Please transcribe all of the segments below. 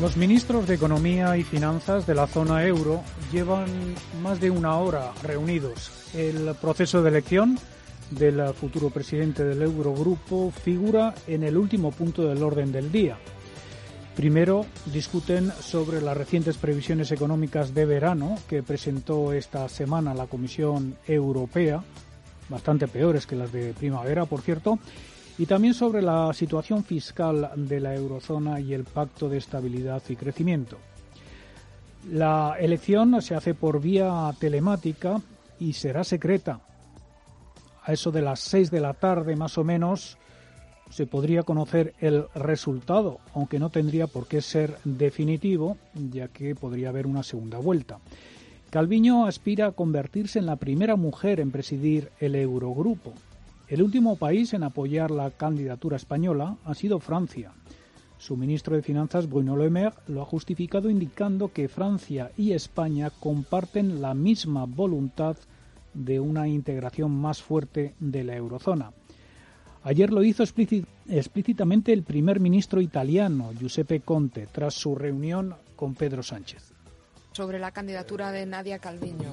Los ministros de Economía y Finanzas de la zona euro llevan más de una hora reunidos. El proceso de elección del futuro presidente del Eurogrupo figura en el último punto del orden del día. Primero discuten sobre las recientes previsiones económicas de verano que presentó esta semana la Comisión Europea, bastante peores que las de primavera, por cierto, y también sobre la situación fiscal de la eurozona y el pacto de estabilidad y crecimiento. La elección se hace por vía telemática y será secreta. A eso de las seis de la tarde más o menos se podría conocer el resultado, aunque no tendría por qué ser definitivo, ya que podría haber una segunda vuelta. Calviño aspira a convertirse en la primera mujer en presidir el Eurogrupo. El último país en apoyar la candidatura española ha sido Francia. Su ministro de Finanzas, Bruno Le Maire, lo ha justificado indicando que Francia y España comparten la misma voluntad de una integración más fuerte de la eurozona. Ayer lo hizo explícitamente el primer ministro italiano, Giuseppe Conte, tras su reunión con Pedro Sánchez sobre la candidatura de Nadia Calviño.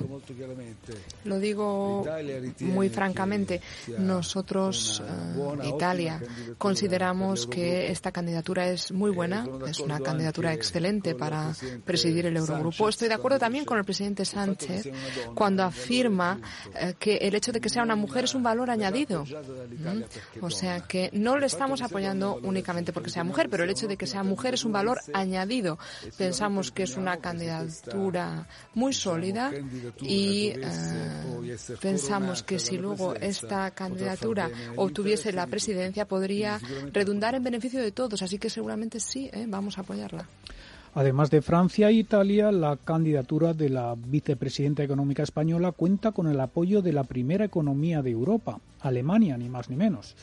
Lo digo muy francamente. Nosotros, eh, Italia, consideramos que esta candidatura es muy buena, es una candidatura excelente para presidir el Eurogrupo. Estoy de acuerdo también con el presidente Sánchez cuando afirma eh, que el hecho de que sea una mujer es un valor añadido. ¿Mm? O sea que no le estamos apoyando únicamente porque sea mujer, pero el hecho de que sea mujer es un valor añadido. Pensamos que es una candidatura muy sólida y eh, pensamos que si luego esta candidatura obtuviese la presidencia podría redundar en beneficio de todos, así que seguramente sí, eh, vamos a apoyarla. Además de Francia e Italia, la candidatura de la vicepresidenta económica española cuenta con el apoyo de la primera economía de Europa, Alemania, ni más ni menos.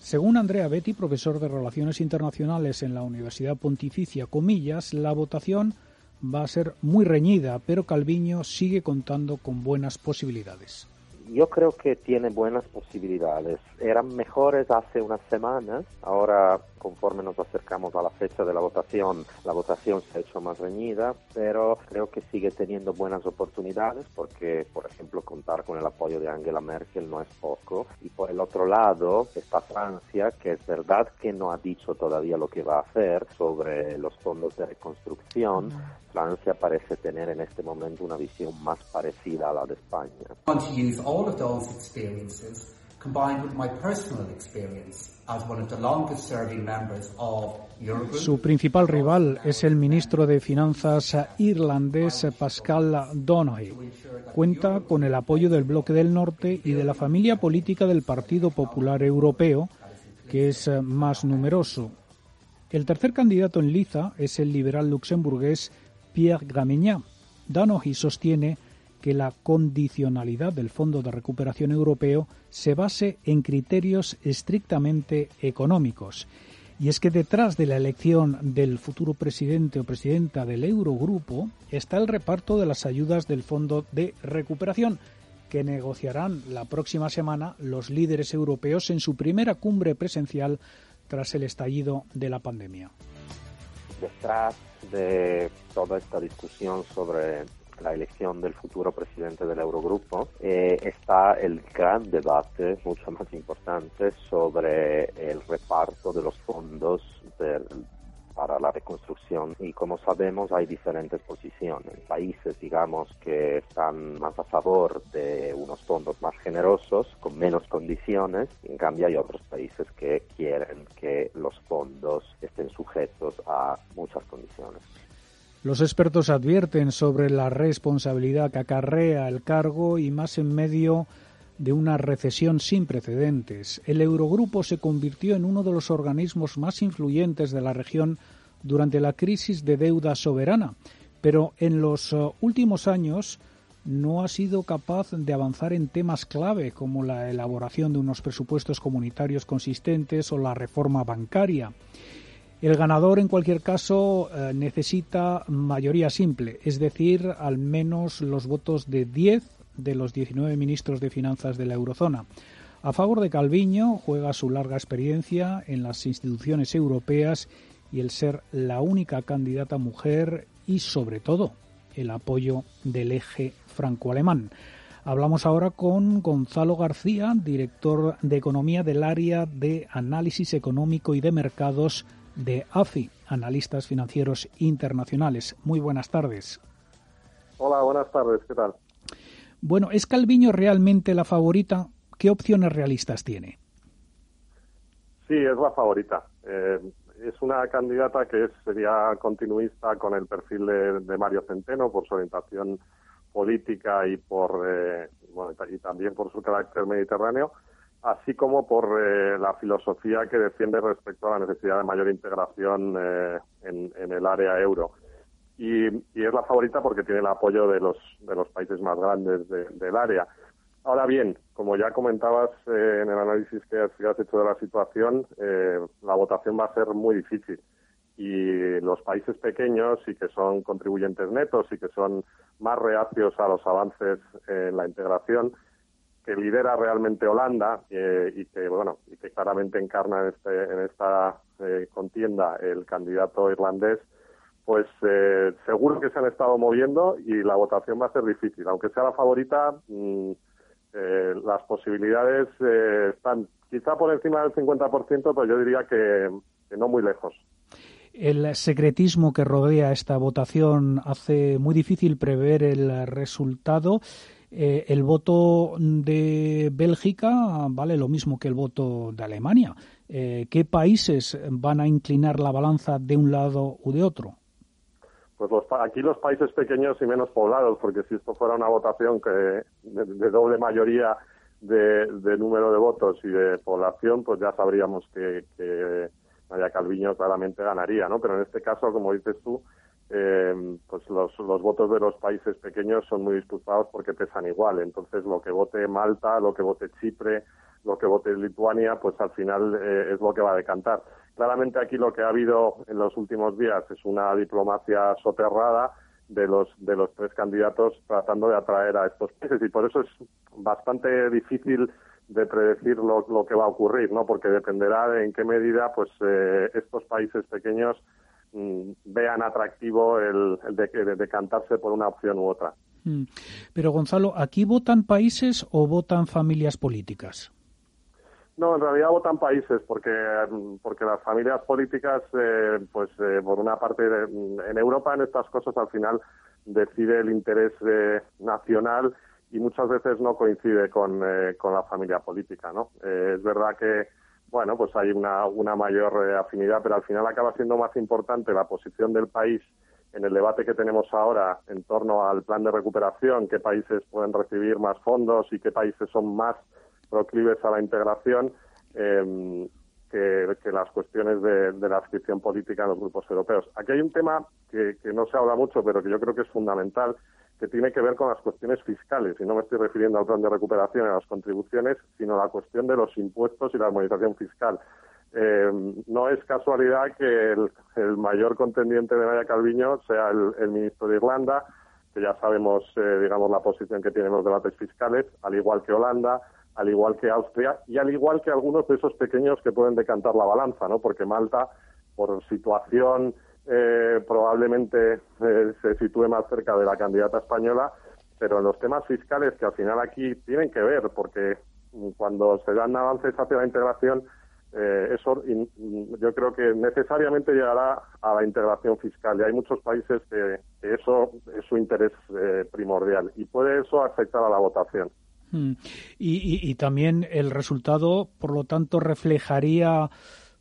Según Andrea Betti, profesor de Relaciones Internacionales en la Universidad Pontificia Comillas, la votación va a ser muy reñida, pero Calviño sigue contando con buenas posibilidades. Yo creo que tiene buenas posibilidades. Eran mejores hace unas semanas, ahora conforme nos acercamos a la fecha de la votación, la votación se ha hecho más reñida, pero creo que sigue teniendo buenas oportunidades porque, por ejemplo, contar con el apoyo de Angela Merkel no es poco. Y por el otro lado está Francia, que es verdad que no ha dicho todavía lo que va a hacer sobre los fondos de reconstrucción. Francia parece tener en este momento una visión más parecida a la de España. Su principal rival es el ministro de Finanzas irlandés Pascal Donoghue. Cuenta con el apoyo del bloque del norte y de la familia política del Partido Popular Europeo, que es más numeroso. El tercer candidato en liza es el liberal luxemburgués Pierre Gramignan. Donoghue sostiene que la condicionalidad del Fondo de Recuperación Europeo se base en criterios estrictamente económicos. Y es que detrás de la elección del futuro presidente o presidenta del Eurogrupo está el reparto de las ayudas del Fondo de Recuperación, que negociarán la próxima semana los líderes europeos en su primera cumbre presencial tras el estallido de la pandemia. Detrás de toda esta discusión sobre la elección del futuro presidente del Eurogrupo, eh, está el gran debate, mucho más importante, sobre el reparto de los fondos para la reconstrucción y como sabemos hay diferentes posiciones. Países, digamos, que están más a favor de unos fondos más generosos, con menos condiciones, en cambio hay otros países que quieren que los fondos estén sujetos a muchas condiciones. Los expertos advierten sobre la responsabilidad que acarrea el cargo y más en medio de una recesión sin precedentes. El Eurogrupo se convirtió en uno de los organismos más influyentes de la región durante la crisis de deuda soberana, pero en los uh, últimos años no ha sido capaz de avanzar en temas clave como la elaboración de unos presupuestos comunitarios consistentes o la reforma bancaria. El ganador, en cualquier caso, eh, necesita mayoría simple, es decir, al menos los votos de 10 de los 19 ministros de finanzas de la eurozona. A favor de Calviño juega su larga experiencia en las instituciones europeas y el ser la única candidata mujer y, sobre todo, el apoyo del eje franco-alemán. Hablamos ahora con Gonzalo García, director de Economía del área de Análisis Económico y de Mercados de AFI, Analistas Financieros Internacionales. Muy buenas tardes. Hola, buenas tardes, ¿qué tal? Bueno, ¿es Calviño realmente la favorita? ¿Qué opciones realistas tiene? Sí, es la favorita. Eh, es una candidata que sería continuista con el perfil de, Mario Centeno por su orientación política y por eh, y también por su carácter mediterráneo así como por eh, la filosofía que defiende respecto a la necesidad de mayor integración eh, en, el área euro. Y, es la favorita porque tiene el apoyo de los, de los países más grandes del área. Ahora bien, como ya comentabas eh, en el análisis que has, hecho de la situación, la votación va a ser muy difícil. Y los países pequeños y que son contribuyentes netos y que son más reacios a los avances en la integración, que lidera realmente Holanda eh, y que bueno y que claramente encarna en, este, en esta eh, contienda el candidato irlandés pues eh, seguro que se han estado moviendo y la votación va a ser difícil. Aunque sea la favorita mm, las posibilidades están quizá por encima del 50% pero yo diría que, que no muy lejos. El secretismo que rodea esta votación hace muy difícil prever el resultado eh, el voto de Bélgica vale lo mismo que el voto de Alemania. Eh, ¿Qué países van a inclinar la balanza de un lado u de otro? Pues aquí los países pequeños y menos poblados, porque si esto fuera una votación que de, doble mayoría de, número de votos y de población, pues ya sabríamos que, que María Calviño claramente ganaría, ¿no? Pero en este caso, como dices tú, eh, pues los, votos de los países pequeños son muy disputados porque pesan igual. Entonces, lo que vote Malta, lo que vote Chipre, lo que vote Lituania, pues al final eh, es lo que va a decantar. Claramente aquí lo que ha habido en los últimos días es una diplomacia soterrada de los de los tres candidatos tratando de atraer a estos países y por eso es bastante difícil de predecir lo, lo que va a ocurrir, ¿no? Porque dependerá de en qué medida pues eh, estos países pequeños vean atractivo el, de, decantarse por una opción u otra. Mm. Pero Gonzalo, ¿aquí votan países o votan familias políticas? No, en realidad votan países porque mm, porque las familias políticas, eh, pues eh, por una parte en Europa en estas cosas al final decide el interés eh, nacional y muchas veces no coincide con, con la familia política, ¿no? es verdad que bueno, pues hay una, mayor eh, afinidad, pero al final acaba siendo más importante la posición del país en el debate que tenemos ahora en torno al plan de recuperación, qué países pueden recibir más fondos y qué países son más proclives a la integración, eh, que, las cuestiones de, la adscripción política en los grupos europeos. Aquí hay un tema que no se habla mucho, pero que yo creo que es fundamental, que tiene que ver con las cuestiones fiscales, y no me estoy refiriendo al plan de recuperación y a las contribuciones, sino a la cuestión de los impuestos y la armonización fiscal. Eh, no es casualidad que el, mayor contendiente de Naya Calviño sea el, ministro de Irlanda, que ya sabemos, eh, digamos, la posición que tienen los debates fiscales, al igual que Holanda, al igual que Austria y al igual que algunos de esos pequeños que pueden decantar la balanza, ¿no? Porque Malta, por situación eh, probablemente eh, se sitúe más cerca de la candidata española, pero en los temas fiscales que al final aquí tienen que ver, porque cuando se dan avances hacia la integración, eh, eso yo creo que necesariamente llegará a la integración fiscal y hay muchos países que, eso es su interés eh, primordial y puede eso afectar a la votación. Mm. Y, también el resultado, por lo tanto, reflejaría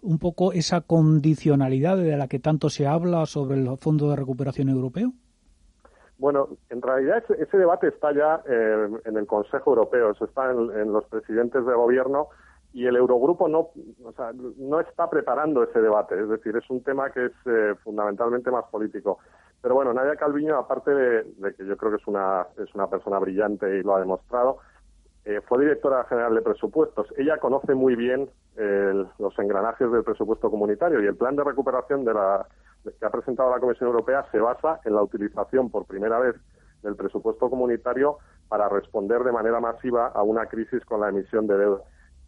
un poco esa condicionalidad de la que tanto se habla sobre el Fondo de Recuperación Europeo. Bueno, en realidad ese, debate está ya eh, en el Consejo Europeo, eso está en los presidentes de gobierno y el Eurogrupo no, o sea, no está preparando ese debate, es decir, es un tema que es eh, fundamentalmente más político. Pero bueno, Nadia Calviño, aparte de, que yo creo que es una, es una persona brillante y lo ha demostrado, eh, fue directora general de presupuestos. Ella conoce muy bien los engranajes del presupuesto comunitario y el plan de recuperación de la, que ha presentado la Comisión Europea se basa en la utilización por primera vez del presupuesto comunitario para responder de manera masiva a una crisis con la emisión de deuda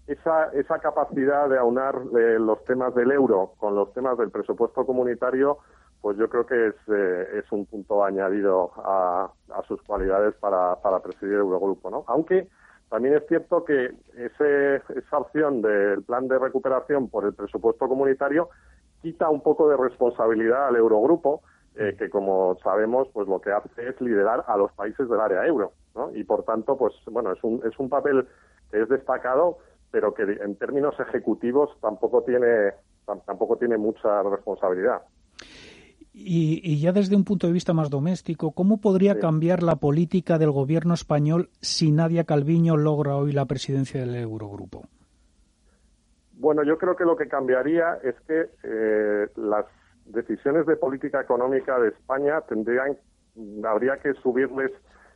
esa, esa capacidad de aunar eh, los temas del euro con los temas del presupuesto comunitario, pues yo creo que es, eh, es un punto añadido a, sus cualidades para, para presidir el Eurogrupo, ¿no? Aunque también es cierto que ese, esa opción del plan de recuperación por el presupuesto comunitario quita un poco de responsabilidad al Eurogrupo, eh, que como sabemos, pues lo que hace es liderar a los países del área euro, ¿no? Y por tanto, pues bueno, es un, es un papel que es destacado, pero que en términos ejecutivos tampoco tiene, tampoco tiene mucha responsabilidad. Y, ya desde un punto de vista más doméstico, ¿cómo podría cambiar la política del gobierno español si Nadia Calviño logra hoy la presidencia del Eurogrupo? Bueno, yo creo que lo que cambiaría es que eh, las decisiones de política económica de España tendrían, habría que subirles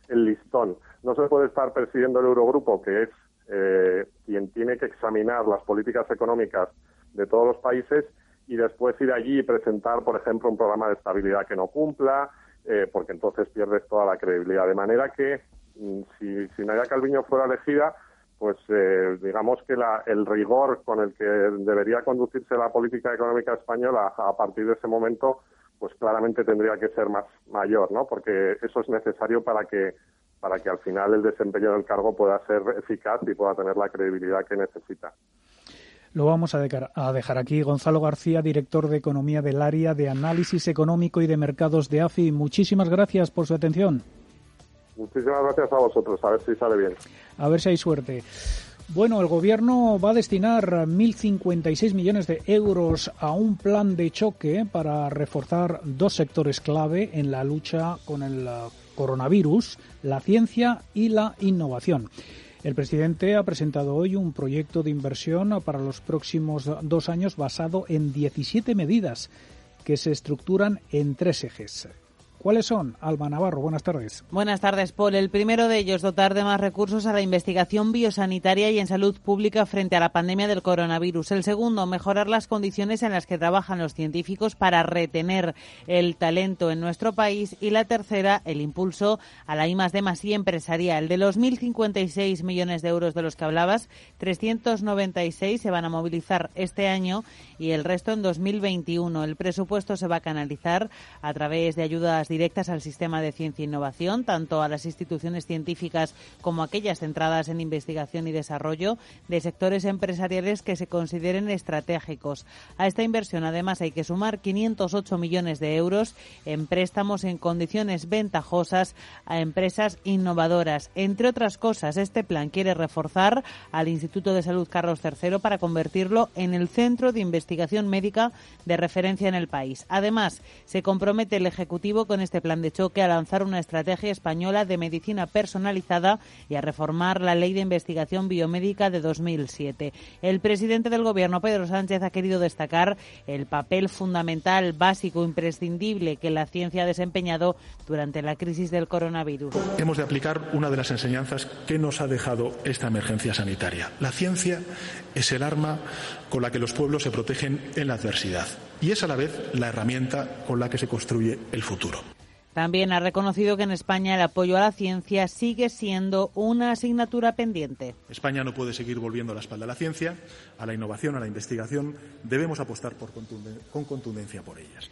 el listón. No se puede estar presidiendo el Eurogrupo, que es eh, quien tiene que examinar las políticas económicas de todos los países y después ir allí y presentar, por ejemplo, un programa de estabilidad que no cumpla, eh, porque entonces pierdes toda la credibilidad. De manera que mm, si, si Nadia Calviño fuera elegida, pues eh, digamos que la, el rigor con el que debería conducirse la política económica española a partir de ese momento, pues claramente tendría que ser más mayor, ¿no? Porque eso es necesario para que para que al final el desempeño del cargo pueda ser eficaz y pueda tener la credibilidad que necesita. Lo vamos a dejar, aquí. Gonzalo García, director de Economía del Área de Análisis Económico y de Mercados de AFI. Muchísimas gracias por su atención. Muchísimas gracias a vosotros. A ver si sale bien. A ver si hay suerte. Bueno, el Gobierno va a destinar 1.056 millones de euros a un plan de choque para reforzar dos sectores clave en la lucha con el coronavirus, la ciencia y la innovación. El presidente ha presentado hoy un proyecto de inversión para los próximos dos años basado en 17 medidas que se estructuran en tres ejes. ¿Cuáles son? Alba Navarro, buenas tardes. Buenas tardes, Paul. El primero de ellos, dotar de más recursos a la investigación biosanitaria y en salud pública frente a la pandemia del coronavirus. El segundo, mejorar las condiciones en las que trabajan los científicos para retener el talento en nuestro país. Y la tercera, el impulso a la I de más y empresarial. De los 1.056 millones de euros de los que hablabas, 396 se van a movilizar este año y el resto en 2021. El presupuesto se va a canalizar a través de ayudas directas al sistema de ciencia e innovación, tanto a las instituciones científicas como a aquellas centradas en investigación y desarrollo de sectores empresariales que se consideren estratégicos. A esta inversión, además, hay que sumar 508 millones de euros en préstamos en condiciones ventajosas a empresas innovadoras. Entre otras cosas, este plan quiere reforzar al Instituto de Salud Carlos III para convertirlo en el centro de investigación médica de referencia en el país. Además, se compromete el Ejecutivo con este plan de choque a lanzar una estrategia española de medicina personalizada y a reformar la ley de investigación biomédica de 2007. El presidente del Gobierno, Pedro Sánchez, ha querido destacar el papel fundamental, básico, imprescindible que la ciencia ha desempeñado durante la crisis del coronavirus. Hemos de aplicar una de las enseñanzas que nos ha dejado esta emergencia sanitaria. La ciencia es el arma con la que los pueblos se protegen en la adversidad y es a la vez la herramienta con la que se construye el futuro. También ha reconocido que en España el apoyo a la ciencia sigue siendo una asignatura pendiente. España no puede seguir volviendo la espalda a la ciencia, a la innovación, a la investigación. Debemos apostar con contundencia por ellas.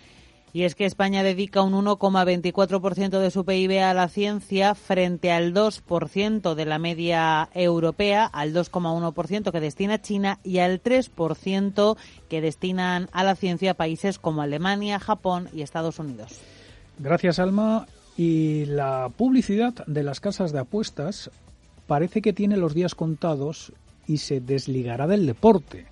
Y es que España dedica un 1,24% de su PIB a la ciencia frente al 2% de la media europea, al 2,1% que destina China y al 3% que destinan a la ciencia países como Alemania, Japón y Estados Unidos. Gracias, Alma. Y la publicidad de las casas de apuestas parece que tiene los días contados y se desligará del deporte.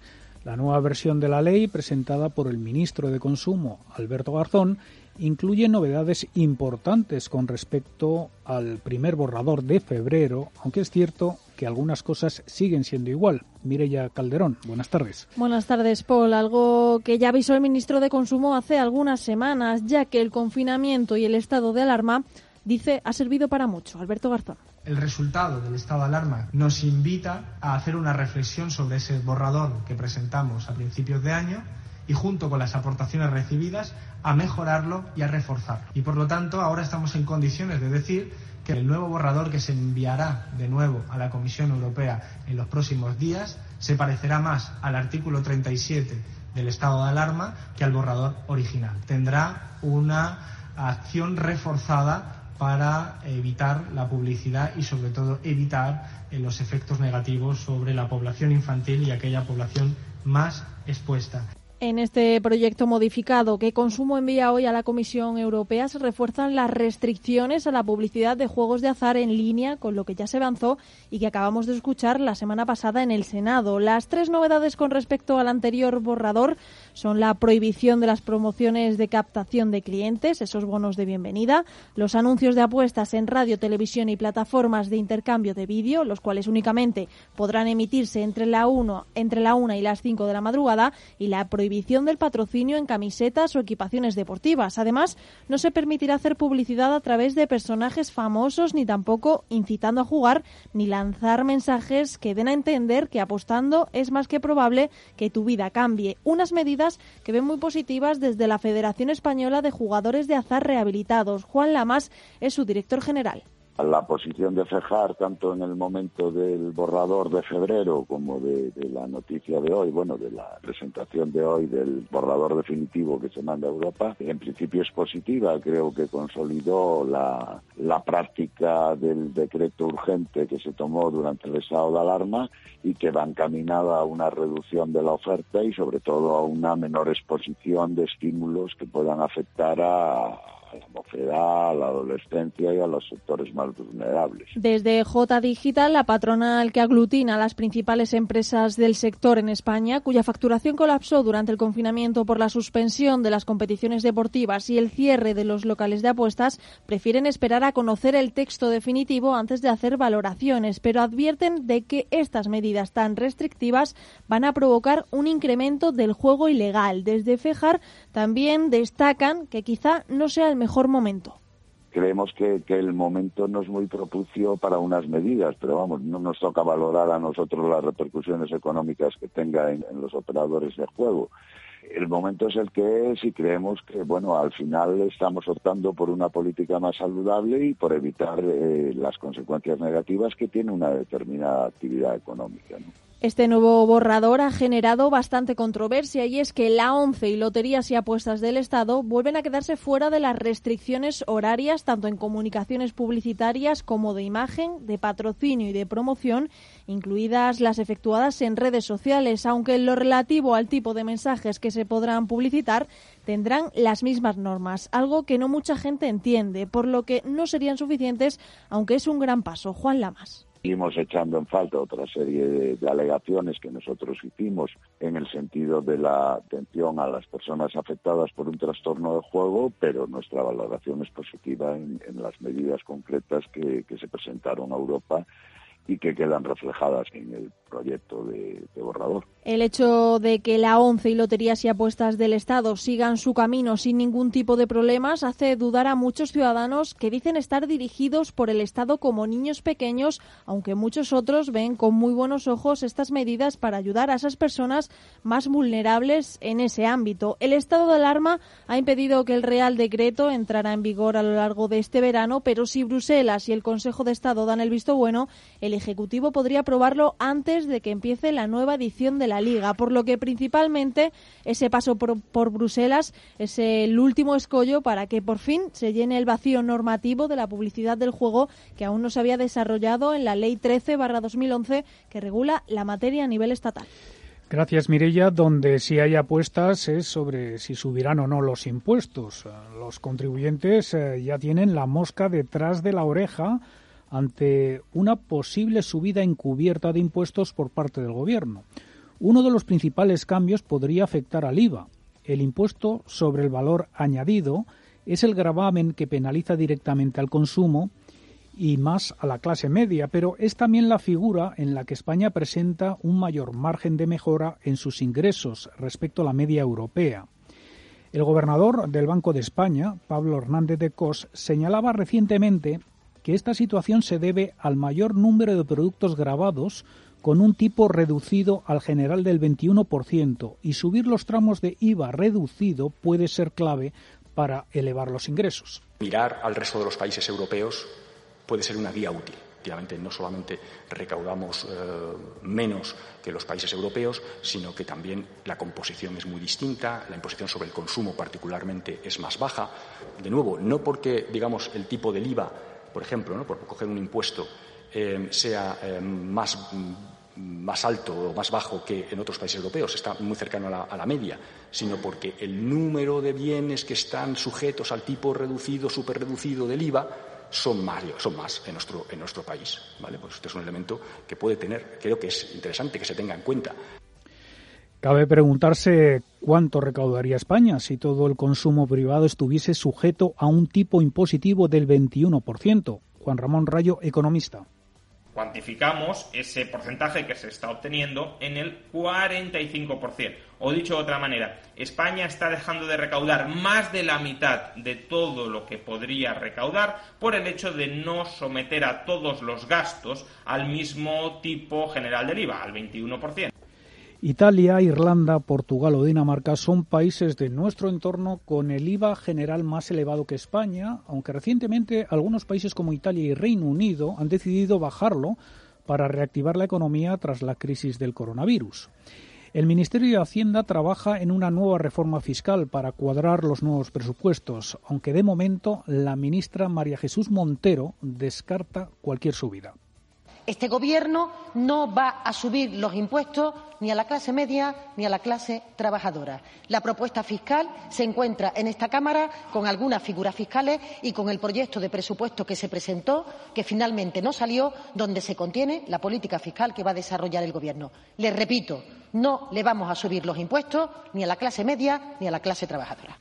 La nueva versión de la ley, presentada por el ministro de Consumo, Alberto Garzón, incluye novedades importantes con respecto al primer borrador de febrero, aunque es cierto que algunas cosas siguen siendo igual. Mireya Calderón, buenas tardes. Buenas tardes, Paul. Algo que ya avisó el ministro de Consumo hace algunas semanas, ya que el confinamiento y el estado de alarma, dice, ha servido para mucho. Alberto Garzón el resultado del estado de alarma nos invita a hacer una reflexión sobre ese borrador que presentamos a principios de año y junto con las aportaciones recibidas a mejorarlo y a reforzarlo. Y por lo tanto ahora estamos en condiciones de decir que el nuevo borrador que se enviará de nuevo a la Comisión Europea en los próximos días se parecerá más al artículo 37 del estado de alarma que al borrador original. Tendrá una acción reforzada para evitar la publicidad y sobre todo evitar eh, los efectos negativos sobre la población infantil y aquella población más expuesta. En este proyecto modificado que Consumo envía hoy a la Comisión Europea se refuerzan las restricciones a la publicidad de juegos de azar en línea, con lo que ya se avanzó y que acabamos de escuchar la semana pasada en el Senado. Las tres novedades con respecto al anterior borrador son la prohibición de las promociones de captación de clientes, esos bonos de bienvenida, los anuncios de apuestas en radio, televisión y plataformas de intercambio de vídeo, los cuales únicamente podrán emitirse entre la 1 entre la una y las 5 de la madrugada y la prohibición del patrocinio en camisetas o equipaciones deportivas. Además, no se permitirá hacer publicidad a través de personajes famosos ni tampoco incitando a jugar ni lanzar mensajes que den a entender que apostando es más que probable que tu vida cambie. Unas medidas que ven muy positivas desde la Federación Española de Jugadores de Azar Rehabilitados. Juan Lamas es su director general la posición de Fejar, tanto en el momento del borrador de febrero como de, la noticia de hoy, bueno, de la presentación de hoy del borrador definitivo que se manda a Europa, en principio es positiva. Creo que consolidó la, la práctica del decreto urgente que se tomó durante el estado de alarma y que va encaminada a una reducción de la oferta y sobre todo a una menor exposición de estímulos que puedan afectar a a la mocedad, la adolescencia y a los sectores más vulnerables. Desde J Digital, la patronal que aglutina a las principales empresas del sector en España, cuya facturación colapsó durante el confinamiento por la suspensión de las competiciones deportivas y el cierre de los locales de apuestas, prefieren esperar a conocer el texto definitivo antes de hacer valoraciones, pero advierten de que estas medidas tan restrictivas van a provocar un incremento del juego ilegal. Desde Fejar también destacan que quizá no sea el mejor momento creemos que, el momento no es muy propicio para unas medidas, pero vamos, no nos toca valorar a nosotros las repercusiones económicas que tenga en, los operadores de juego. El momento es el que es y creemos que, bueno, al final estamos optando por una política más saludable y por evitar eh, las consecuencias negativas que tiene una determinada actividad económica. ¿no? Este nuevo borrador ha generado bastante controversia y es que la ONCE y Loterías y Apuestas del Estado vuelven a quedarse fuera de las restricciones horarias tanto en comunicaciones publicitarias como de imagen, de patrocinio y de promoción, incluidas las efectuadas en redes sociales, aunque en lo relativo al tipo de mensajes que se podrán publicitar tendrán las mismas normas, algo que no mucha gente entiende, por lo que no serían suficientes, aunque es un gran paso. Juan Lamas seguimos echando en falta otra serie de, alegaciones que nosotros hicimos en el sentido de la atención a las personas afectadas por un trastorno de juego, pero nuestra valoración es positiva en, las medidas concretas que, que se presentaron a Europa y que quedan reflejadas en el proyecto de, borrador. El hecho de que la ONCE y Loterías y Apuestas del Estado sigan su camino sin ningún tipo de problemas hace dudar a muchos ciudadanos que dicen estar dirigidos por el Estado como niños pequeños, aunque muchos otros ven con muy buenos ojos estas medidas para ayudar a esas personas más vulnerables en ese ámbito. El estado de alarma ha impedido que el Real Decreto entrara en vigor a lo largo de este verano, pero si Bruselas y el Consejo de Estado dan el visto bueno, el Ejecutivo podría aprobarlo antes antes de que empiece la nueva edición de la Liga, por lo que principalmente ese paso por, por Bruselas es el último escollo para que por fin se llene el vacío normativo de la publicidad del juego que aún no se había desarrollado en la Ley 13-2011 que regula la materia a nivel estatal. Gracias, Mirella. Donde sí hay apuestas es sobre si subirán o no los impuestos. Los contribuyentes eh, ya tienen la mosca detrás de la oreja ante una posible subida encubierta de impuestos por parte del Gobierno. Uno de los principales cambios podría afectar al IVA. El impuesto sobre el valor añadido es el gravamen que penaliza directamente al consumo y más a la clase media, pero es también la figura en la que España presenta un mayor margen de mejora en sus ingresos respecto a la media europea. El gobernador del Banco de España, Pablo Hernández de Cos, señalaba recientemente que esta situación se debe al mayor número de productos grabados con un tipo reducido al general del 21% y subir los tramos de IVA reducido puede ser clave para elevar los ingresos. Mirar al resto de los países europeos puede ser una guía útil. Efectivamente, no solamente recaudamos eh, menos que los países europeos, sino que también la composición es muy distinta, la imposición sobre el consumo particularmente es más baja. De nuevo, no porque, digamos, el tipo del IVA, por ejemplo, ¿no? por coger un impuesto, eh, sea eh, más más alto o más bajo que en otros países europeos, está muy cercano a la, media, sino porque el número de bienes que están sujetos al tipo reducido, superreducido del IVA son más, son más en nuestro, en nuestro país. ¿vale? Pues este es un elemento que puede tener, creo que es interesante que se tenga en cuenta. Cabe preguntarse cuánto recaudaría España si todo el consumo privado estuviese sujeto a un tipo impositivo del 21%. Juan Ramón Rayo, economista cuantificamos ese porcentaje que se está obteniendo en el 45%. O dicho de otra manera, España está dejando de recaudar más de la mitad de todo lo que podría recaudar por el hecho de no someter a todos los gastos al mismo tipo general del IVA, al 21%. Italia, Irlanda, Portugal o Dinamarca son países de nuestro entorno con el IVA general más elevado que España, aunque recientemente algunos países como Italia y Reino Unido han decidido bajarlo para reactivar la economía tras la crisis del coronavirus. El Ministerio de Hacienda trabaja en una nueva reforma fiscal para cuadrar los nuevos presupuestos, aunque de momento la ministra María Jesús Montero descarta cualquier subida. Este Gobierno no va a subir los impuestos ni a la clase media ni a la clase trabajadora. La propuesta fiscal se encuentra en esta Cámara con algunas figuras fiscales y con el proyecto de presupuesto que se presentó, que finalmente no salió, donde se contiene la política fiscal que va a desarrollar el Gobierno. Les repito, no le vamos a subir los impuestos ni a la clase media ni a la clase trabajadora.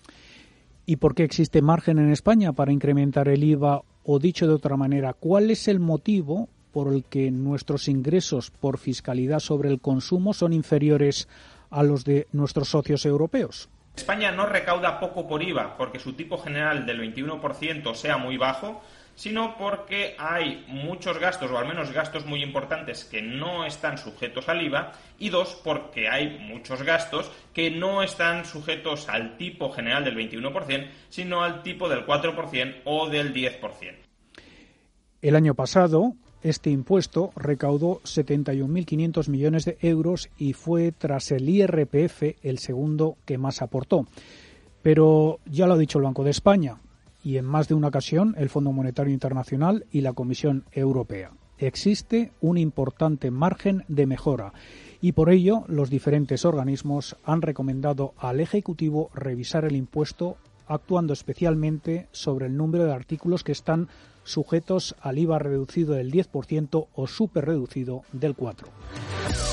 ¿Y por qué existe margen en España para incrementar el IVA? O dicho de otra manera, ¿cuál es el motivo por el que nuestros ingresos por fiscalidad sobre el consumo son inferiores a los de nuestros socios europeos. España no recauda poco por IVA porque su tipo general del 21% sea muy bajo, sino porque hay muchos gastos, o al menos gastos muy importantes, que no están sujetos al IVA, y dos, porque hay muchos gastos que no están sujetos al tipo general del 21%, sino al tipo del 4% o del 10%. El año pasado, este impuesto recaudó 71.500 millones de euros y fue tras el IRPF el segundo que más aportó. Pero ya lo ha dicho el Banco de España y en más de una ocasión el Fondo Monetario Internacional y la Comisión Europea. Existe un importante margen de mejora y por ello los diferentes organismos han recomendado al Ejecutivo revisar el impuesto actuando especialmente sobre el número de artículos que están sujetos al IVA reducido del 10% o super reducido del 4%.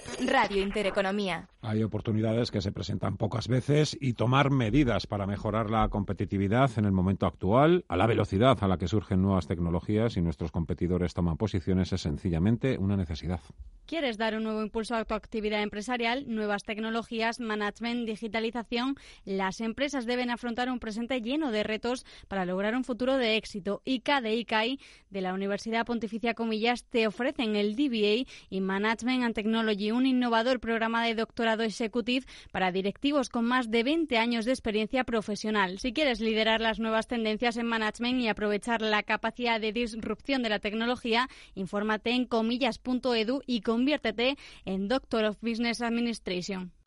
Radio Intereconomía. Hay oportunidades que se presentan pocas veces y tomar medidas para mejorar la competitividad en el momento actual, a la velocidad a la que surgen nuevas tecnologías y nuestros competidores toman posiciones, es sencillamente una necesidad. ¿Quieres dar un nuevo impulso a tu actividad empresarial? Nuevas tecnologías, management, digitalización. Las empresas deben afrontar un presente lleno de retos para lograr un futuro de éxito. ICA de ICAI de la Universidad Pontificia Comillas te ofrecen el DBA y Management and Technology, un innovador programa de doctorado Executive para directivos con más de 20 años de experiencia profesional. Si quieres liderar las nuevas tendencias en management y aprovechar la capacidad de disrupción de la tecnología, infórmate en comillas.edu y conviértete en Doctor of Business Administration.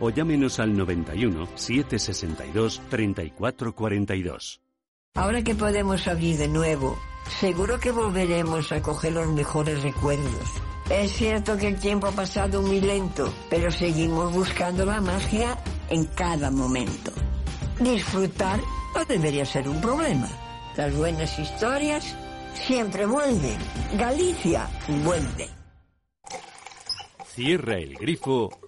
o llámenos al 91 762 3442. Ahora que podemos abrir de nuevo, seguro que volveremos a coger los mejores recuerdos. Es cierto que el tiempo ha pasado muy lento, pero seguimos buscando la magia en cada momento. Disfrutar no debería ser un problema. Las buenas historias siempre vuelven. Galicia vuelve. Cierra el grifo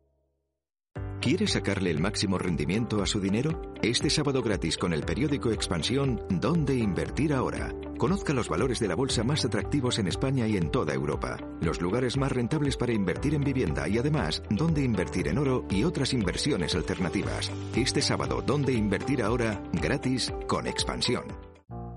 ¿Quiere sacarle el máximo rendimiento a su dinero? Este sábado gratis con el periódico Expansión, ¿Dónde invertir ahora? Conozca los valores de la bolsa más atractivos en España y en toda Europa, los lugares más rentables para invertir en vivienda y además, dónde invertir en oro y otras inversiones alternativas. Este sábado, ¿Dónde invertir ahora? Gratis con Expansión.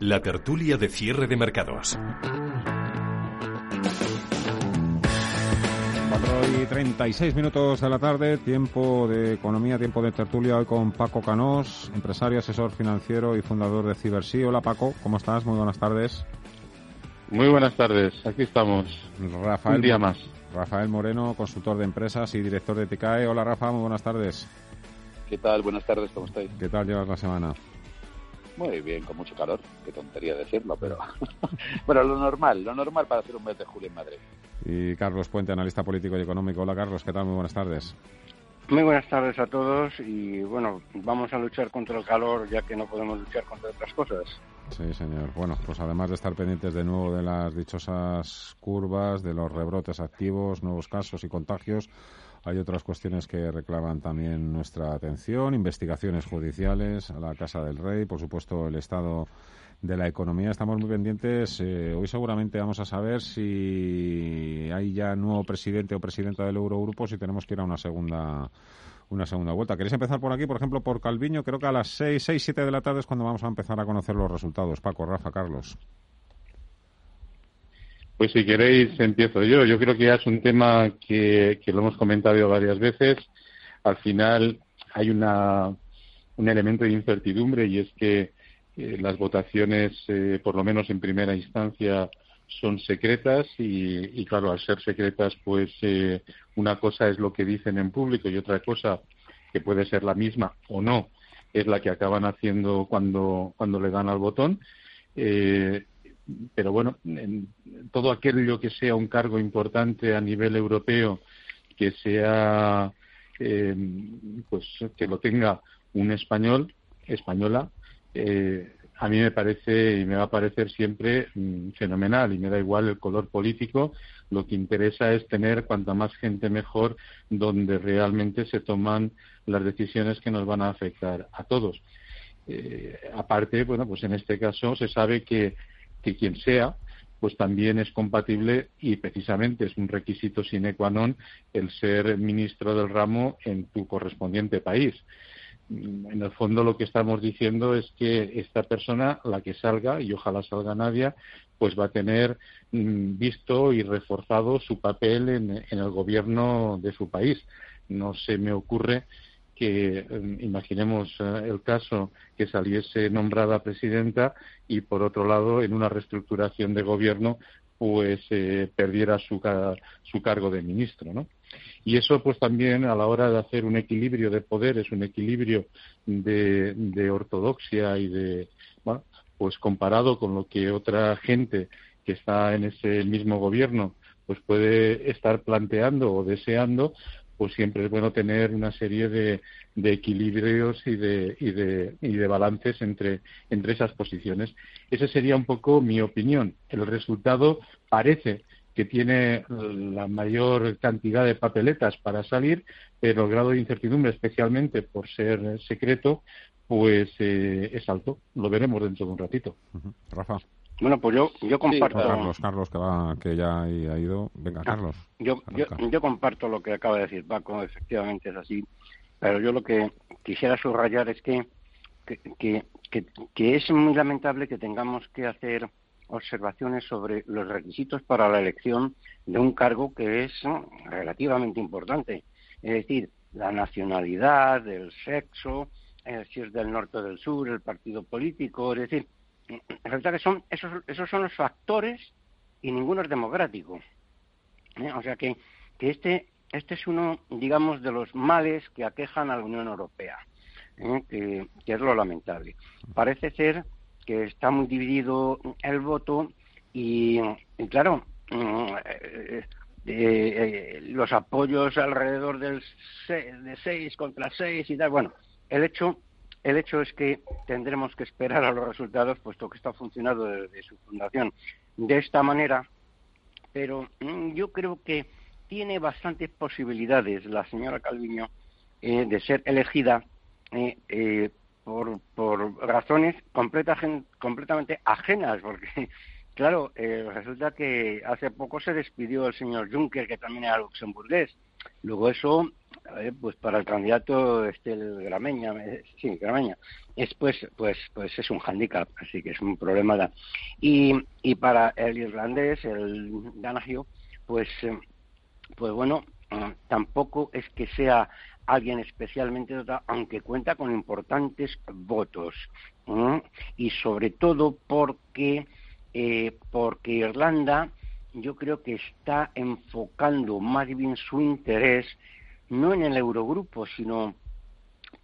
la tertulia de cierre de mercados. 4 y 36 minutos de la tarde, tiempo de economía, tiempo de tertulia hoy con Paco Canós, empresario, asesor financiero y fundador de Cibersí. Hola Paco, ¿cómo estás? Muy buenas tardes. Muy buenas tardes, aquí estamos. Rafael, Un día más. Rafael Moreno, consultor de empresas y director de TICAE. Hola Rafa, muy buenas tardes. ¿Qué tal? Buenas tardes, ¿cómo estáis? ¿Qué tal llevas la semana? Muy bien, con mucho calor, qué tontería decirlo, pero bueno, lo normal, lo normal para hacer un mes de julio en Madrid. Y Carlos Puente, analista político y económico. Hola Carlos, ¿qué tal? Muy buenas tardes. Muy buenas tardes a todos y bueno, vamos a luchar contra el calor ya que no podemos luchar contra otras cosas. Sí, señor. Bueno, pues además de estar pendientes de nuevo de las dichosas curvas, de los rebrotes activos, nuevos casos y contagios, hay otras cuestiones que reclaman también nuestra atención, investigaciones judiciales a la Casa del Rey, por supuesto el estado de la economía. Estamos muy pendientes. Eh, hoy seguramente vamos a saber si hay ya nuevo presidente o presidenta del Eurogrupo, si tenemos que ir a una segunda una segunda vuelta. ¿Queréis empezar por aquí, por ejemplo, por Calviño? Creo que a las 6, 6, 7 de la tarde es cuando vamos a empezar a conocer los resultados. Paco, Rafa, Carlos. Pues si queréis empiezo yo. Yo creo que ya es un tema que, lo hemos comentado varias veces. Al final hay una, un elemento de incertidumbre y es que eh, las votaciones, eh, por lo menos en primera instancia, son secretas y, y claro, al ser secretas, pues eh, una cosa es lo que dicen en público y otra cosa, que puede ser la misma o no, es la que acaban haciendo cuando, cuando le dan al botón. Eh, pero bueno, en todo aquello que sea un cargo importante a nivel europeo, que sea, eh, pues que lo tenga un español, española, eh, a mí me parece y me va a parecer siempre mm, fenomenal y me da igual el color político. Lo que interesa es tener cuanta más gente mejor donde realmente se toman las decisiones que nos van a afectar a todos. Eh, aparte, bueno, pues en este caso se sabe que, que quien sea, pues también es compatible y precisamente es un requisito sine qua non el ser ministro del ramo en tu correspondiente país. Mm, en el fondo lo que estamos diciendo es que esta persona, la que salga, y ojalá salga nadie, pues va a tener mm, visto y reforzado su papel en, en el gobierno de su país. No se me ocurre que mm, imaginemos eh, el caso que saliese nombrada presidenta y por otro lado en una reestructuración de gobierno pues eh, perdiera su, su cargo de ministro, ¿no? Y eso, pues también a la hora de hacer un equilibrio de poderes, un equilibrio de, de ortodoxia y de, bueno, pues comparado con lo que otra gente que está en ese mismo gobierno pues puede estar planteando o deseando, pues siempre es bueno tener una serie de, de equilibrios y de, y, de, y de balances entre, entre esas posiciones. Esa sería un poco mi opinión. El resultado parece que tiene la mayor cantidad de papeletas para salir, pero el grado de incertidumbre, especialmente por ser secreto, pues eh, es alto. Lo veremos dentro de un ratito. Rafa. Bueno, pues yo, yo comparto. Carlos, Carlos, que, va, que ya ha ido. Venga, ah, Carlos. Yo, yo, yo, comparto lo que acaba de decir Paco, efectivamente es así. Pero yo lo que quisiera subrayar es que, que, que, que es muy lamentable que tengamos que hacer observaciones sobre los requisitos para la elección de un cargo que es relativamente importante. Es decir, la nacionalidad, el sexo, eh, si es del norte o del sur, el partido político, es decir, resulta que son esos, esos son los factores y ninguno es democrático. ¿eh? O sea que, que este, este es uno, digamos, de los males que aquejan a la Unión Europea, ¿eh? que, es lo lamentable. Parece ser que está muy dividido el voto y, claro, mm, eh, eh, los apoyos alrededor del de 6 contra 6 y tal. Bueno, el hecho, el hecho es que tendremos que esperar a los resultados, puesto que está funcionando desde su fundación de esta manera, pero mm, yo creo que tiene bastantes posibilidades la señora Calviño eh, de ser elegida eh, por, por razones completamente ajenas, porque, claro, eh, resulta que hace poco se despidió el señor Juncker, que también era luxemburgués. Luego eso, pues para el candidato este el Grameña, eh, sí, Grameña, es pues, pues, pues es un handicap, así que es un problema. Y, y para el irlandés, el Danagio, pues, eh, pues bueno, tampoco es que sea alguien especialmente dotado, aunque cuenta con importantes votos. Y sobre todo porque, eh, porque Irlanda yo creo que está enfocando más bien su interés no en el Eurogrupo, sino,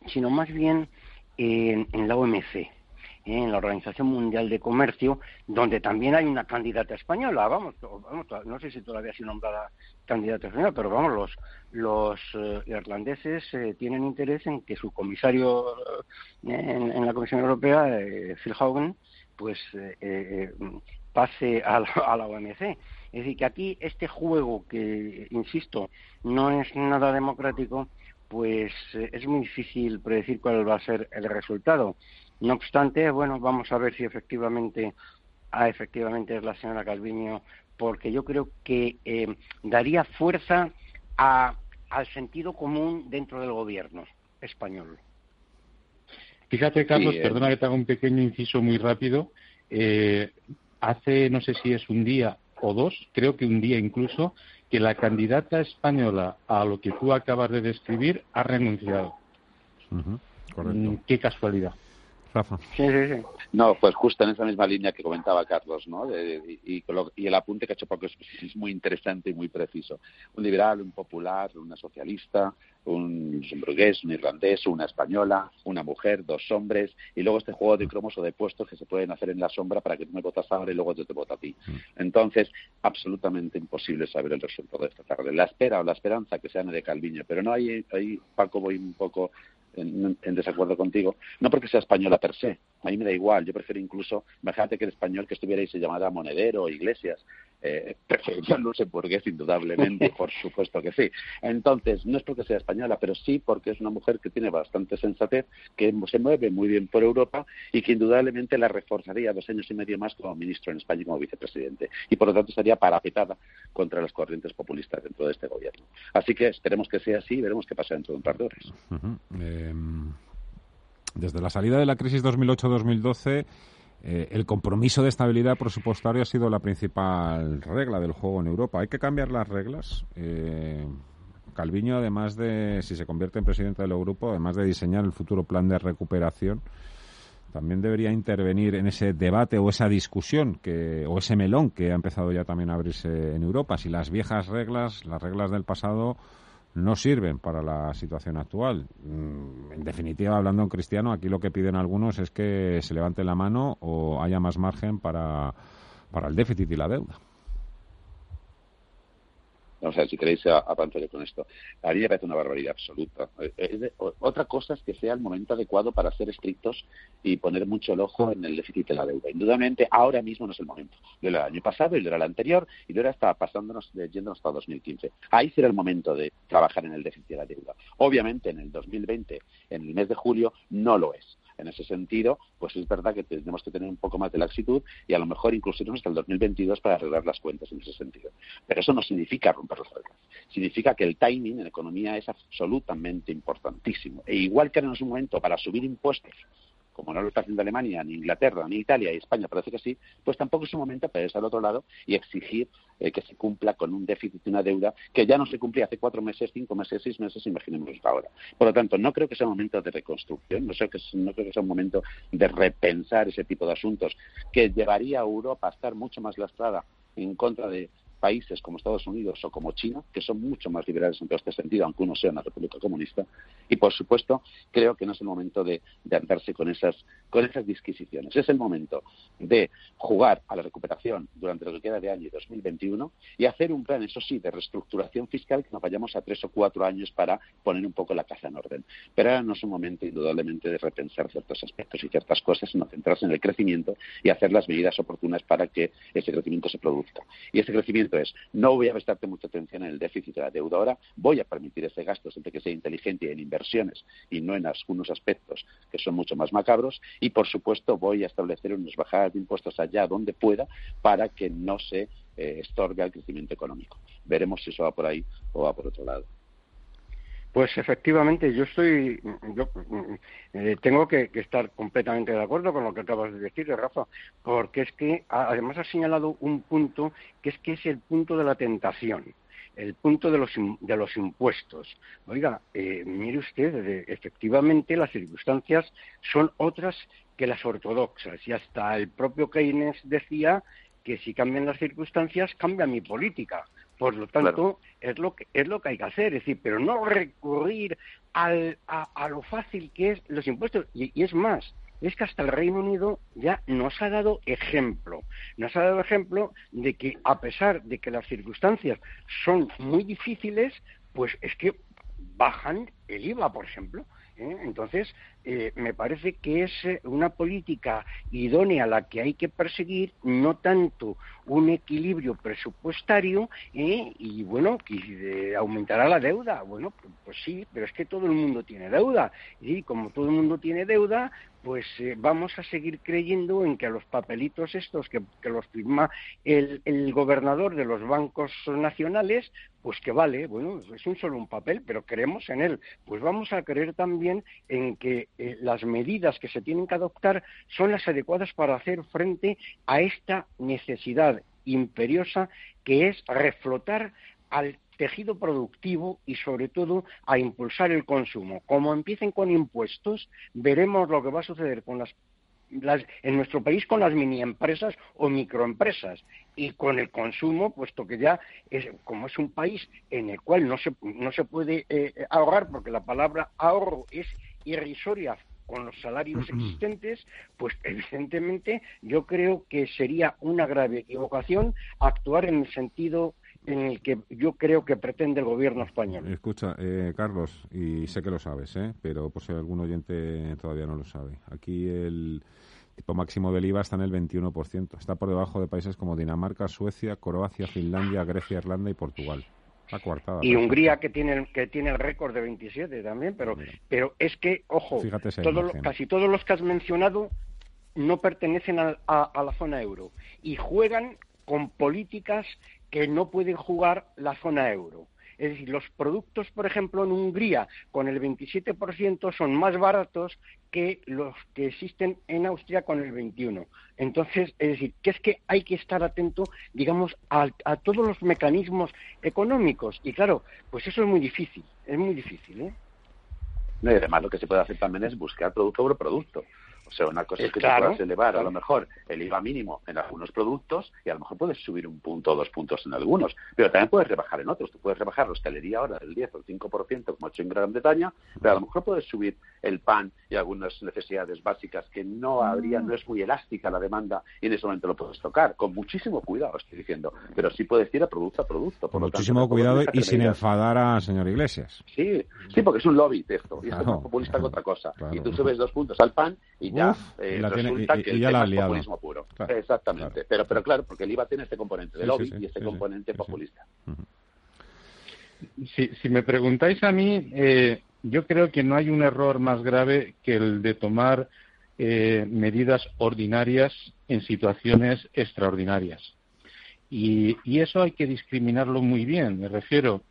sino más bien en la OMC en la Organización Mundial de Comercio, donde también hay una candidata española, vamos, vamos no sé si todavía ha sido nombrada candidata española, pero vamos, los, los eh, irlandeses eh, tienen interés en que su comisario eh, en, la Comisión Europea, Phil Hogan, pues pase a a la OMC. Es decir, que aquí este juego, que, insisto, no es nada democrático, pues es muy difícil predecir cuál va a ser el resultado. No obstante, bueno, vamos a ver si efectivamente, ah, efectivamente es la señora Calviño, porque yo creo que eh, daría fuerza al sentido común dentro del gobierno español. Fíjate, Carlos, eh. perdona que te haga un pequeño inciso muy rápido. Eh, hace, no sé si es un día o dos, creo que un día incluso, que la candidata española a lo que tú acabas de describir ha renunciado. Mm, qué casualidad. Sí, sí, sí. No, pues justo en esa misma línea que comentaba Carlos, ¿no? y, el apunte que ha hecho Paco es, muy interesante y muy preciso. Un liberal, un popular, una socialista, un burgués, un irlandés, una española, una mujer, dos hombres, y luego este juego de cromos o de puestos que se pueden hacer en la sombra para que tú me votas ahora y luego yo te voto a ti. Mm. Entonces, absolutamente imposible saber el resultado de esta tarde. La espera o la esperanza que sean de Calviño, pero no hay, ahí Paco voy un poco en, desacuerdo contigo, no porque sea española per se, a mí me da igual, yo prefiero incluso, imagínate que el español que estuviera ahí se llamara Monedero o Iglesias, eh, preferiría luxemburgués indudablemente, por supuesto que sí. Entonces, no es porque sea española, pero sí porque es una mujer que tiene bastante sensatez, que se mueve muy bien por Europa y que indudablemente la reforzaría dos años y medio más como ministro en España y como vicepresidente. Y por lo tanto estaría parapetada contra las corrientes populistas dentro de este gobierno. Así que esperemos que sea así y veremos qué pasa dentro de un par de horas. Em, desde la salida de la crisis 2008-2012, eh, el compromiso de estabilidad presupuestaria ha sido la principal regla del juego en Europa. ¿Hay que cambiar las reglas? Eh, Calviño, además de, si se convierte en presidente del Eurogrupo, además de diseñar el futuro plan de recuperación, también debería intervenir en ese debate o esa discusión que, o ese melón que ha empezado ya también a abrirse en Europa. Si las viejas reglas, las reglas del pasado, no sirven para la situación actual. Mm, en definitiva, hablando en cristiano, aquí lo que piden algunos es que se levante la mano o haya más margen para, para el déficit y la deuda. Vamos a ver si queréis avanzar con esto. A mí me parece una barbaridad absoluta. Eh, otra cosa es que sea el momento adecuado para ser estrictos y poner mucho el ojo en el déficit de la deuda. Indudablemente, ahora mismo no es el momento. Lo era el año pasado y lo era el anterior y lo era hasta pasándonos, yéndonos hasta 2015. Ahí será el momento de trabajar en el déficit de la deuda. Obviamente, en el 2020, en el mes de julio, no lo es en ese sentido, pues es verdad que tenemos que tener un poco más de laxitud y a lo mejor incluso hasta el 2022 para arreglar las cuentas en ese sentido. Pero eso no significa romper las reglas. Significa que el timing en economía es absolutamente importantísimo. E igual que en un momento para subir impuestos como no lo está haciendo Alemania, ni Inglaterra, ni Italia y España parece que sí, pues tampoco es un momento para irse al otro lado y exigir eh, que se cumpla con un déficit y una deuda que ya no se cumplía hace cuatro meses, cinco meses, seis meses, imaginemos ahora. Por lo tanto, no creo que sea un momento de reconstrucción, no, no creo que sea un momento de repensar ese tipo de asuntos que llevaría a Europa a estar mucho más lastrada en contra de países como Estados Unidos o como China, que son mucho más liberales en todo este sentido, aunque uno sea una república comunista. Y, por supuesto, creo que no es el momento de, andarse con esas, con esas disquisiciones. Es el momento de jugar a la recuperación durante lo que queda de año 2021 y hacer un plan, eso sí, de reestructuración fiscal que nos vayamos a tres o cuatro años para poner un poco la casa en orden. Pero ahora no es un momento, indudablemente, de repensar ciertos aspectos y ciertas cosas, sino centrarse en el crecimiento y hacer las medidas oportunas para que ese crecimiento se produzca. Y ese crecimiento es, no voy a prestarte mucha atención en el déficit de la deuda ahora, voy a permitir ese gasto siempre que sea inteligente en inversiones y no en algunos aspectos que son mucho más macabros y, por supuesto, voy a establecer unas bajadas de impuestos allá donde pueda para que no se eh, estorbe al crecimiento económico. Veremos si eso va por ahí o va por otro lado. Pues efectivamente, yo estoy, yo eh, tengo que, estar completamente de acuerdo con lo que acabas de decir, Rafa, porque es que además has señalado un punto que es que es el punto de la tentación, el punto de los, de los impuestos. Oiga, eh, mire usted, efectivamente las circunstancias son otras que las ortodoxas y hasta el propio Keynes decía que si cambian las circunstancias cambia mi política. Por lo tanto, es, lo que, es lo que hay que hacer, es decir, pero no recurrir al, a, lo fácil que es los impuestos. Y, y, es más, es que hasta el Reino Unido ya nos ha dado ejemplo. Nos ha dado ejemplo de que a pesar de que las circunstancias son muy difíciles, pues es que bajan el IVA, por ejemplo. ¿Eh? Entonces, eh, me parece que es eh, una política idónea la que hay que perseguir, no tanto un equilibrio presupuestario y, bueno, que aumentará la deuda. Bueno, pues, sí, pero es que todo el mundo tiene deuda. Y como todo el mundo tiene deuda, pues vamos a seguir creyendo en que los papelitos estos que, los firma el, el, gobernador de los bancos nacionales, pues que vale, bueno, es un solo un papel, pero creemos en él. Pues vamos a creer también en que eh, las medidas que se tienen que adoptar son las adecuadas para hacer frente a esta necesidad imperiosa que es reflotar al tejido productivo y sobre todo a impulsar el consumo. Como empiecen con impuestos, veremos lo que va a suceder con las en nuestro país con las mini empresas o microempresas. Y con el consumo, puesto que ya es, como es un país en el cual no se, no se puede eh, ahorrar, porque la palabra ahorro es irrisoria con los salarios existentes, pues evidentemente yo creo que sería una grave equivocación actuar en el sentido en el que yo creo que pretende el gobierno español. Escucha, eh, Carlos, y sé que lo sabes, ¿eh? pero por si algún oyente todavía no lo sabe. Aquí el tipo máximo del IVA está en el 21%. Está por debajo de países como Dinamarca, Suecia, Croacia, Finlandia, Grecia, Irlanda y Portugal. La cuartada. Y Hungría que tiene que tiene el récord de 27 también, pero pero es que ojo, casi todos los que has mencionado no pertenecen a, a la zona euro y juegan con políticas que no pueden jugar la zona euro. Es decir, los productos, por ejemplo, en Hungría, con el 27%, son más baratos que los que existen en Austria con el 21%. Entonces, es decir, que es que hay que estar atento, digamos, a, a todos los mecanismos económicos. Y claro, pues eso es muy difícil, es muy difícil, ¿eh? No, y además lo que se puede hacer también es buscar producto sobre producto. O sea, una cosa es que te puedas elevar a lo mejor el IVA mínimo en algunos productos y a lo mejor puedes subir un punto o dos puntos en algunos, pero también puedes rebajar en otros. Tú puedes rebajar la hostelería ahora del 10 o el 5%, como ha hecho en Gran Bretaña, pero a lo mejor puedes subir el pan y algunas necesidades básicas que no habría, no es muy elástica la demanda y en ese momento lo puedes tocar. Con muchísimo cuidado, estoy diciendo, pero sí puedes ir a producto a producto. Con muchísimo cuidado y sin enfadar a señor Iglesias. Sí, sí, porque es un lobby de esto y es más populista que otra cosa. Y tú subes dos puntos al pan y ya eh, resulta que el es populismo puro. Exactamente. Pero, pero claro, porque el IVA tiene este componente de lobby y este componente populista. Si, si, me preguntáis a mí, eh, yo creo que no hay un error más grave que el de tomar eh, medidas ordinarias en situaciones extraordinarias. Y, y, eso hay que discriminarlo muy bien. Me refiero,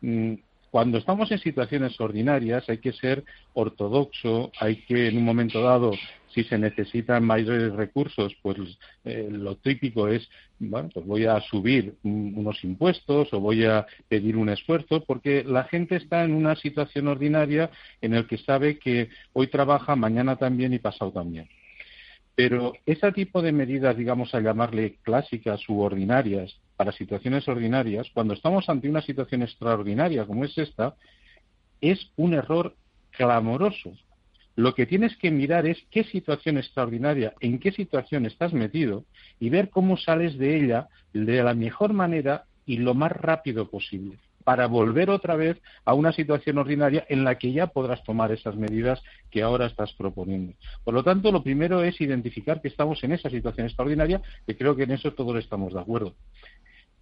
mm, cuando estamos en situaciones ordinarias hay que ser ortodoxo, hay que en un momento dado, si se necesitan mayores recursos, pues eh, lo típico es, bueno, pues voy a subir unos impuestos o voy a pedir un esfuerzo, porque la gente está en una situación ordinaria en el que sabe que hoy trabaja, mañana también y pasado también. Pero ese tipo de medidas, digamos, a llamarle clásicas u ordinarias, para situaciones ordinarias, cuando estamos ante una situación extraordinaria como es esta, es un error clamoroso. Lo que tienes que mirar es qué situación extraordinaria, en qué situación estás metido y ver cómo sales de ella de la mejor manera y lo más rápido posible para volver otra vez a una situación ordinaria en la que ya podrás tomar esas medidas que ahora estás proponiendo. Por lo tanto, lo primero es identificar que estamos en esa situación extraordinaria, que creo que en eso todos estamos de acuerdo.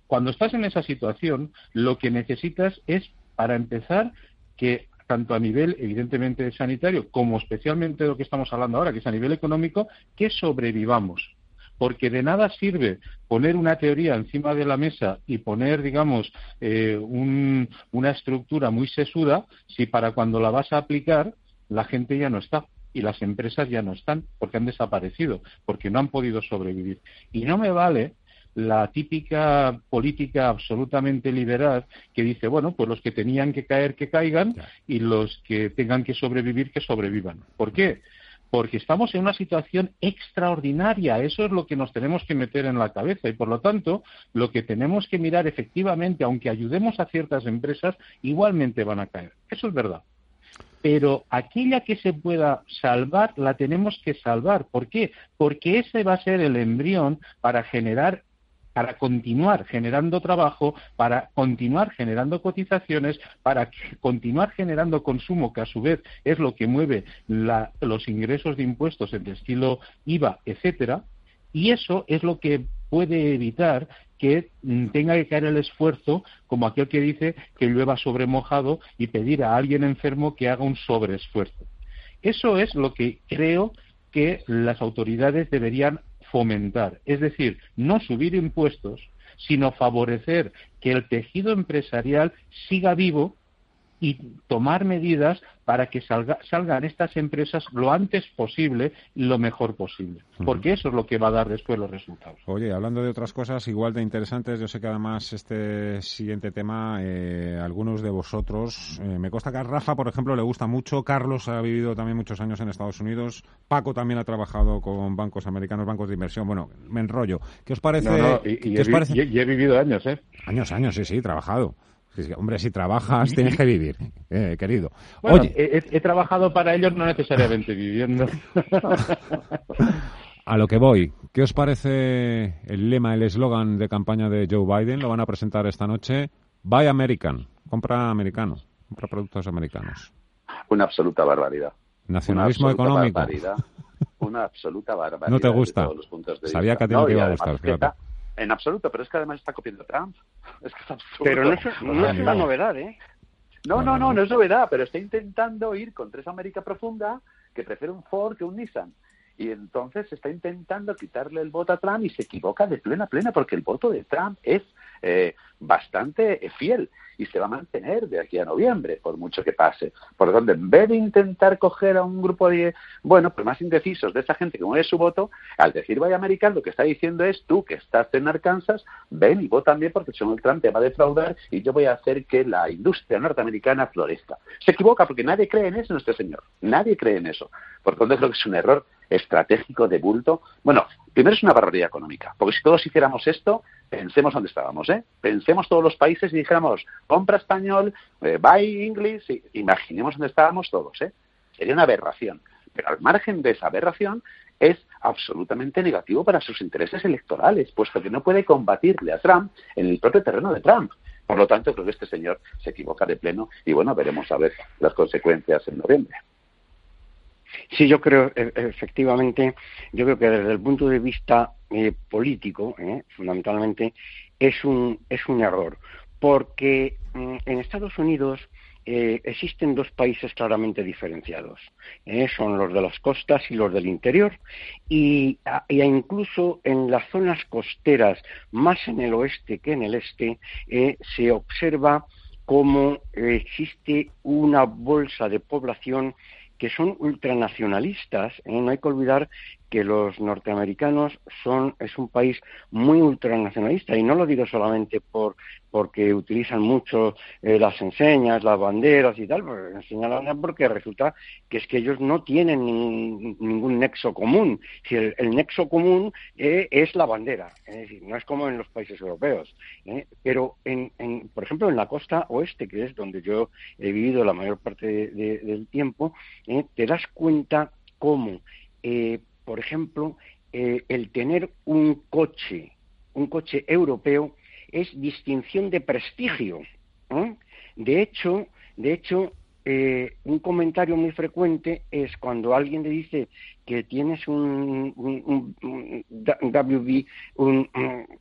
Cuando estás en esa situación, lo que necesitas es, para empezar, que tanto a nivel, evidentemente, sanitario, como especialmente de lo que estamos hablando ahora, que es a nivel económico, que sobrevivamos. Porque de nada sirve poner una teoría encima de la mesa y poner, digamos, eh, una estructura muy sesuda si para cuando la vas a aplicar la gente ya no está y las empresas ya no están porque han desaparecido, porque no han podido sobrevivir. Y no me vale la típica política absolutamente liberal que dice, bueno, pues los que tenían que caer, que caigan, y los que tengan que sobrevivir, que sobrevivan. ¿Por qué? Porque estamos en una situación extraordinaria, eso es lo que nos tenemos que meter en la cabeza y por lo tanto lo que tenemos que mirar efectivamente, aunque ayudemos a ciertas empresas, igualmente van a caer. Eso es verdad pero aquella que se pueda salvar la tenemos que salvar. ¿Por qué? Porque ese va a ser el embrión para generar para continuar generando trabajo, para continuar generando cotizaciones, para continuar generando consumo, que a su vez es lo que mueve los ingresos de impuestos en el estilo IVA, etcétera, y eso es lo que puede evitar que mm, tenga que caer el esfuerzo, como aquel que dice que llueva sobre mojado y pedir a alguien enfermo que haga un sobreesfuerzo. Eso es lo que creo que las autoridades deberían fomentar, es decir, no subir impuestos, sino favorecer que el tejido empresarial siga vivo y tomar medidas para que salgan estas empresas lo antes posible y lo mejor posible, porque eso es lo que va a dar después los resultados. Oye, hablando de otras cosas igual de interesantes, yo sé que además este siguiente tema, eh, algunos de vosotros, eh, me consta que a Rafa, por ejemplo, le gusta mucho, Carlos ha vivido también muchos años en Estados Unidos, Paco también ha trabajado con bancos americanos, bancos de inversión, bueno, me enrollo. ¿Qué os parece? y, he, vivido años, ¿eh? Años, años, sí, sí, trabajado hombre, si trabajas tienes que vivir, eh, querido. Oye, he, trabajado para ellos no necesariamente viviendo. a lo que voy, ¿qué os parece el lema, el eslogan de campaña de Joe Biden? Lo van a presentar esta noche. Buy American, compra americano, compra productos americanos. Una absoluta barbaridad. Nacionalismo económico. una absoluta barbaridad. No te gusta. Sabía que a ti no, te iba a gustar. En absoluto, pero es que además está copiando Trump. Es que es absurdo. Pero no es, no es una novedad, ¿eh? No, no, no, no es novedad, pero está intentando ir contra esa América profunda que prefiere un Ford que un Nissan y entonces está intentando quitarle el voto a Trump y se equivoca de plena plena porque el voto de Trump es eh, bastante fiel y se va a mantener de aquí a noviembre, por mucho que pase. Por lo tanto, en vez de intentar coger a un grupo de, bueno, pues más indecisos de esa gente que mueve su voto, al decir vaya americano, lo que está diciendo es tú que estás en Arkansas, ven y vota también porque Donald Trump te va a defraudar y yo voy a hacer que la industria norteamericana florezca. Se equivoca porque nadie cree en eso, nuestro señor. Nadie cree en eso. Por lo creo que es un error estratégico de bulto. Bueno, primero es una barbaridad económica, porque si todos hiciéramos esto, pensemos dónde estábamos, ¿eh? Pensemos todos los países y dijéramos, compra español, eh, buy English, y, imaginemos dónde estábamos todos, ¿eh? Sería una aberración. Pero al margen de esa aberración, es absolutamente negativo para sus intereses electorales, puesto que no puede combatirle a Trump en el propio terreno de Trump. Por lo tanto, creo que este señor se equivoca de pleno y bueno, veremos a ver las consecuencias en noviembre. Sí, yo creo, e, efectivamente, yo creo que desde el punto de vista eh, político, eh, fundamentalmente, es un, es un error, porque mm, en Estados Unidos eh, existen dos países claramente diferenciados. son los de las costas y los del interior. Y, y, incluso en las zonas costeras, más en el oeste que en el este, se observa cómo existe una bolsa de población que son ultranacionalistas. ¿eh? No hay que olvidar que los norteamericanos son es un país muy ultranacionalista y no lo digo solamente por porque utilizan mucho eh, las enseñas, las banderas y tal, pues, porque resulta que es que ellos no tienen ningún nexo común. Si el, nexo común eh, es la bandera, es decir, no es como en los países europeos. ¿eh? Pero, en, por ejemplo, en la costa oeste, que es donde yo he vivido la mayor parte del tiempo, te das cuenta cómo por ejemplo, eh, el tener un coche, un coche europeo, es distinción de prestigio. De hecho, de hecho, eh, un comentario muy frecuente es cuando alguien le dice que tienes un, un, WB, un,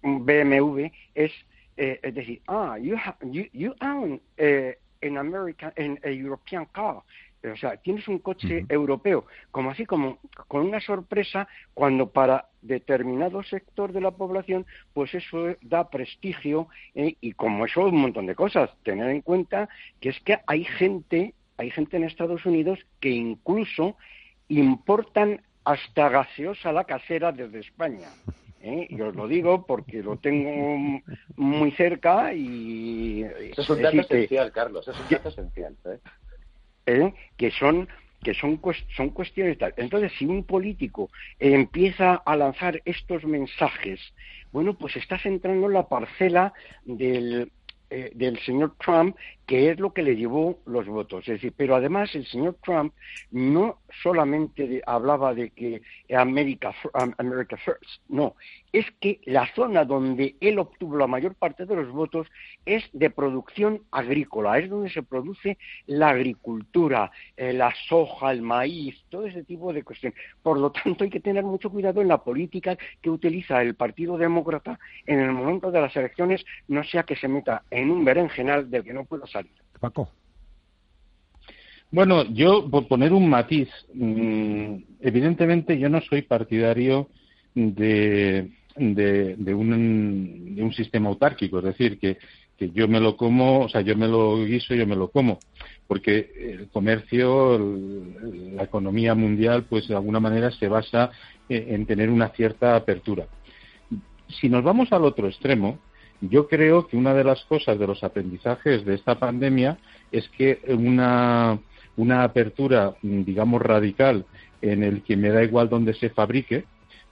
BMW, es, eh, es decir, ah, you, you, you own an American, an, a European car o sea, tienes un coche europeo, como así como con una sorpresa cuando para determinado sector de la población, pues eso da prestigio eh, y como eso un montón de cosas. Tener en cuenta que es que hay gente, hay gente en Estados Unidos que incluso importan hasta gaseosa la casera desde España. ¿eh? Y os lo digo porque lo tengo muy cerca y... Eso es un dato esencial, Carlos, es un dato esencial. ¿eh? ¿Eh? que son que son, son cuestiones tal. Entonces, si un político empieza a lanzar estos mensajes, bueno, pues estás entrando en la parcela del, eh, del señor Trump, que es lo que le llevó los votos. Es decir, pero además el señor Trump no solamente hablaba de que America, America First, no, es que la zona donde él obtuvo la mayor parte de los votos es de producción agrícola, es donde se produce la agricultura, eh, la soja, el maíz, todo ese tipo de cuestiones. Por lo tanto, hay que tener mucho cuidado en la política que utiliza el Partido Demócrata en el momento de las elecciones, no sea que se meta en un berenjenal del que no pueda salir. Paco. Bueno, yo, por poner un matiz, mm, evidentemente yo no soy partidario de, de, un, de un sistema autárquico, es decir, que, que yo me lo como, o sea, yo me lo guiso, yo me lo como, porque el comercio, la economía mundial, pues de alguna manera se basa en, tener una cierta apertura. Si nos vamos al otro extremo, yo creo que una de las cosas de los aprendizajes de esta pandemia es que una, una apertura, digamos, radical en el que me da igual dónde se fabrique,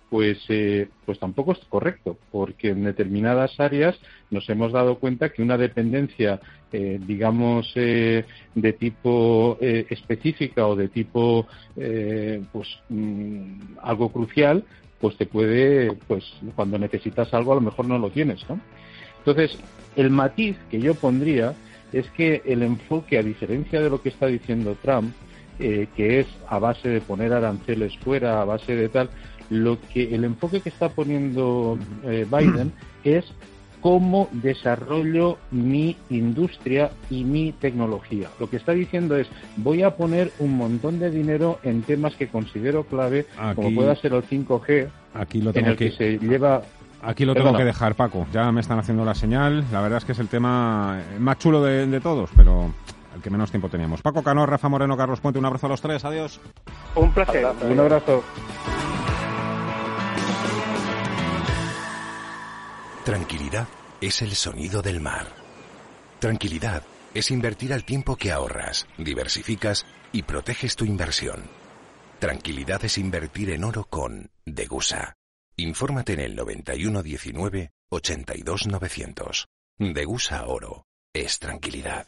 pues, eh, pues tampoco es correcto, porque en determinadas áreas nos hemos dado cuenta que una dependencia, eh, digamos, eh, de tipo específica o de tipo, pues, mm, algo crucial, pues te puede, pues, cuando necesitas algo a lo mejor no lo tienes, ¿no? Entonces, el matiz que yo pondría es que el enfoque, a diferencia de lo que está diciendo Trump, que es a base de poner aranceles fuera, a base de tal, lo que el enfoque que está poniendo eh, Biden es cómo desarrollo mi industria y mi tecnología. Lo que está diciendo es, voy a poner un montón de dinero en temas que considero clave, como pueda ser el 5G, aquí lo tengo en el que, se lleva Aquí lo tengo que dejar, Paco. Ya me están haciendo la señal. La verdad es que es el tema más chulo de, de todos, pero el que menos tiempo teníamos. Paco Cano, Rafa Moreno, Carlos Puente, un abrazo a los tres. Adiós. Un placer. Un abrazo. Tranquilidad es el sonido del mar. Tranquilidad es invertir al tiempo que ahorras, diversificas y proteges tu inversión. Tranquilidad es invertir en oro con Degusa. Infórmate en el 9119 82900. Degusa Oro es tranquilidad.